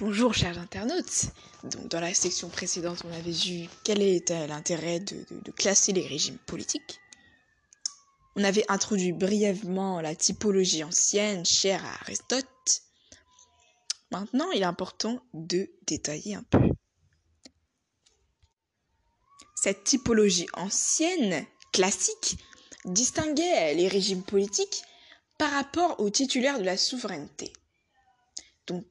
Bonjour chers internautes. Donc, dans la section précédente, on avait vu quel était l'intérêt de, classer les régimes politiques. On avait introduit brièvement la typologie ancienne chère à Aristote. Maintenant, il est important de détailler un peu. Cette typologie ancienne, classique, distinguait les régimes politiques par rapport aux titulaires de la souveraineté. Donc,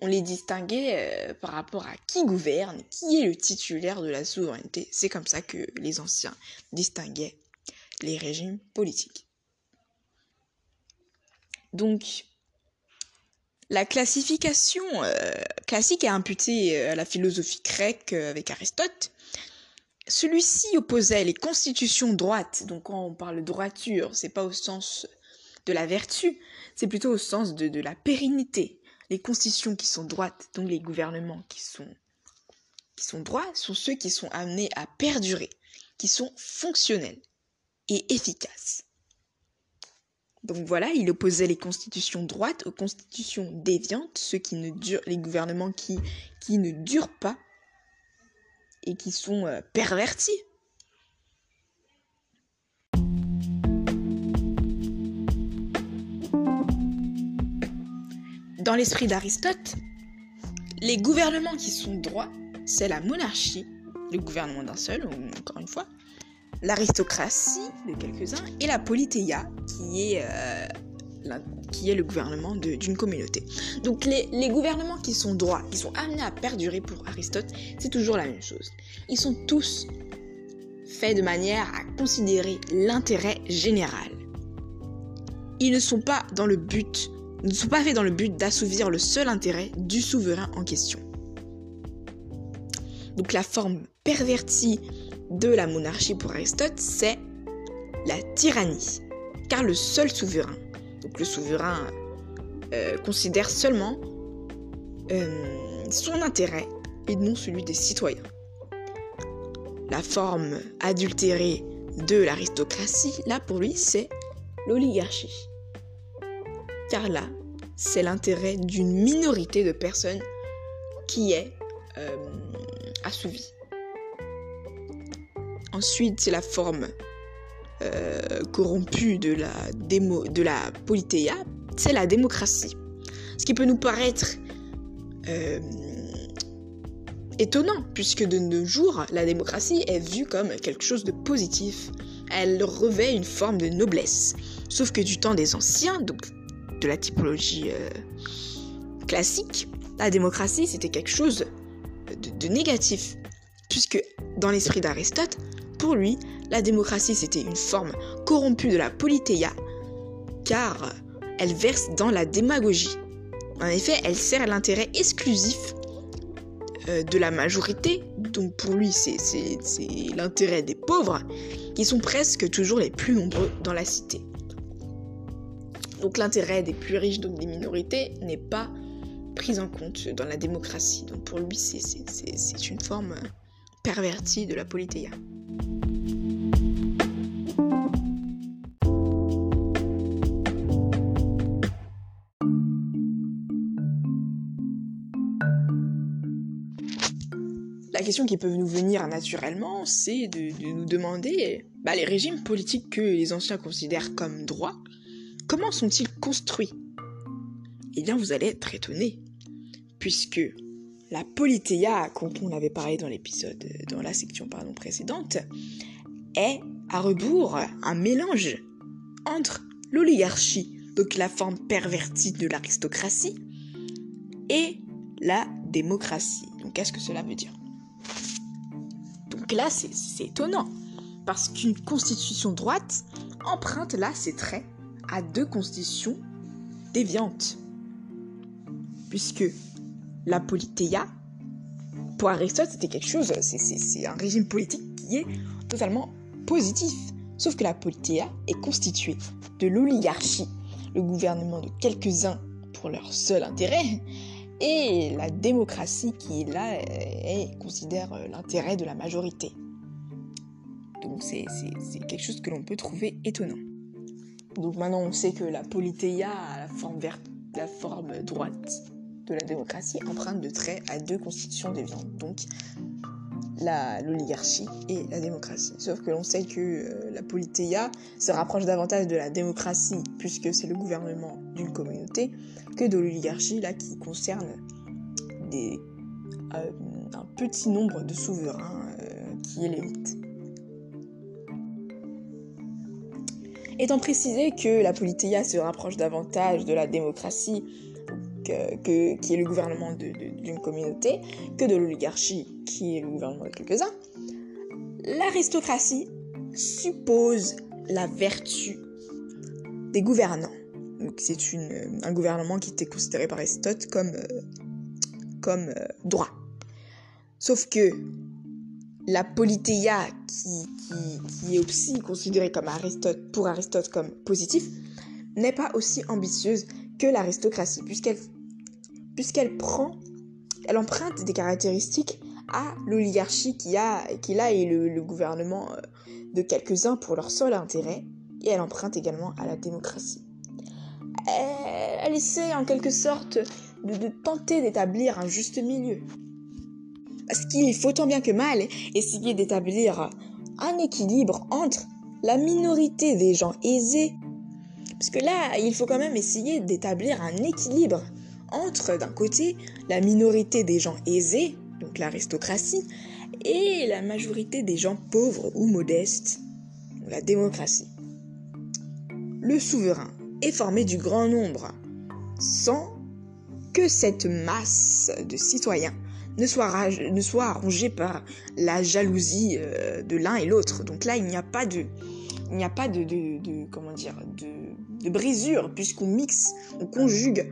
on les distinguait euh, par rapport à qui gouverne, qui est le titulaire de la souveraineté. C'est comme ça que les anciens distinguaient les régimes politiques. Donc, la classification euh, classique est imputée euh, à la philosophie grecque avec Aristote. Celui-ci opposait les constitutions droites. Donc, quand on parle droiture, c'est pas au sens de la vertu, c'est plutôt au sens de la pérennité, les constitutions qui sont droites, donc les gouvernements qui sont, qui sont droits, sont ceux qui sont amenés à perdurer, qui sont fonctionnels et efficaces. Donc voilà, il opposait les constitutions droites aux constitutions déviantes, ceux qui ne durent, les gouvernements qui, ne durent pas et qui sont euh, pervertis. Dans l'esprit d'Aristote, les gouvernements qui sont droits, c'est la monarchie, le gouvernement d'un seul, encore une fois, l'aristocratie de quelques-uns, et la politéia, qui est, euh, qui est le gouvernement d'une communauté. Donc les, les gouvernements qui sont droits, qui sont amenés à perdurer pour Aristote, c'est toujours la même chose. Ils sont tous faits de manière à considérer l'intérêt général. Ils ne sont pas dans le but ne sont pas faits dans le but d'assouvir le seul intérêt du souverain en question. Donc la forme pervertie de la monarchie pour Aristote, c'est la tyrannie. Car le seul souverain, donc le souverain euh, considère seulement euh, son intérêt et non celui des citoyens. La forme adultérée de l'aristocratie, là pour lui, c'est l'oligarchie car là, c'est l'intérêt d'une minorité de personnes qui est euh, assouvi. Ensuite, c'est la forme euh, corrompue de la, démo, c'est la démocratie. Ce qui peut nous paraître euh, étonnant, puisque de nos jours, la démocratie est vue comme quelque chose de positif. Elle revêt une forme de noblesse. Sauf que du temps des anciens, de la typologie euh, classique, la démocratie, c'était quelque chose de, négatif. Puisque dans l'esprit d'Aristote, pour lui, la démocratie, c'était une forme corrompue de la politéia, car elle verse dans la démagogie. En effet, elle sert à l'intérêt exclusif euh, de la majorité, donc pour lui c'est l'intérêt des pauvres, qui sont presque toujours les plus nombreux dans la cité. Donc l'intérêt des plus riches, donc des minorités, n'est pas pris en compte dans la démocratie. Donc pour lui, c'est une forme pervertie de la politéia. La question qui peut nous venir naturellement, c'est de, nous demander bah, les régimes politiques que les anciens considèrent comme droits, Comment sont-ils construits? Eh bien, vous allez être étonné, puisque la politéia, dont on avait parlé dans l'épisode, dans la section précédente, est à rebours un mélange entre l'oligarchie, donc la forme pervertie de l'aristocratie, et la démocratie. Donc qu'est-ce que cela veut dire? Donc là, c'est étonnant, parce qu'une constitution droite emprunte là ses traits à deux constitutions déviantes. Puisque la politéia, pour Aristote, c'était quelque chose, c'est un régime politique qui est totalement positif. Sauf que la politéia est constituée de l'oligarchie, le gouvernement de quelques-uns pour leur seul intérêt, et la démocratie qui est là et considère l'intérêt de la majorité. Donc c'est quelque chose que l'on peut trouver étonnant. Donc maintenant on sait que la politéia la forme verte, la forme droite de la démocratie empruntent de trait à deux constitutions déviantes, donc l'oligarchie et la démocratie. Sauf que l'on sait que euh, la politéia se rapproche davantage de la démocratie, puisque c'est le gouvernement d'une communauté, que de l'oligarchie, là, qui concerne euh, un petit nombre de souverains euh, qui est l'élite. Étant précisé que la politéia se rapproche davantage de la démocratie, que, qui est le gouvernement d'une communauté, que de l'oligarchie, qui est le gouvernement de quelques-uns, l'aristocratie suppose la vertu des gouvernants. C'est un gouvernement qui était considéré par Aristote comme, euh, euh, droit. Sauf que la politéia, qui, est aussi considérée comme Aristote, pour Aristote comme positif, n'est pas aussi ambitieuse que l'aristocratie, puisqu'elle puisqu'elle prend, elle emprunte des caractéristiques à l'oligarchie qui a, qui là est le, gouvernement euh, de quelques-uns pour leur seul intérêt, et elle emprunte également à la démocratie. Elle, essaie en quelque sorte de tenter d'établir un juste milieu. Parce qu'il faut tant bien que mal essayer d'établir un équilibre entre la minorité des gens aisés parce que là, il faut quand même essayer d'établir un équilibre entre, d'un côté, la minorité des gens aisés, donc l'aristocratie, et la majorité des gens pauvres ou modestes, la démocratie. Le souverain est formé du grand nombre, sans que cette masse de citoyens ne soit, ne soit rongée par la jalousie euh, de l'un et l'autre. Donc là, il n'y a pas de, il n'y a pas de, comment dire, de, brisure, puisqu'on mixe, on conjugue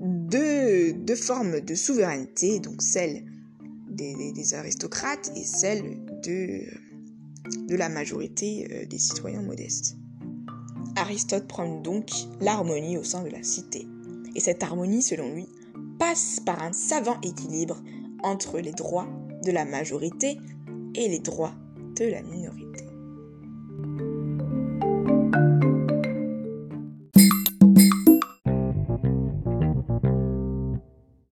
deux, formes de souveraineté, donc celle des, aristocrates et celle de, la majorité euh, des citoyens modestes. Aristote prend donc l'harmonie au sein de la cité. Et cette harmonie, selon lui, passe par un savant équilibre entre les droits de la majorité et les droits de la minorité.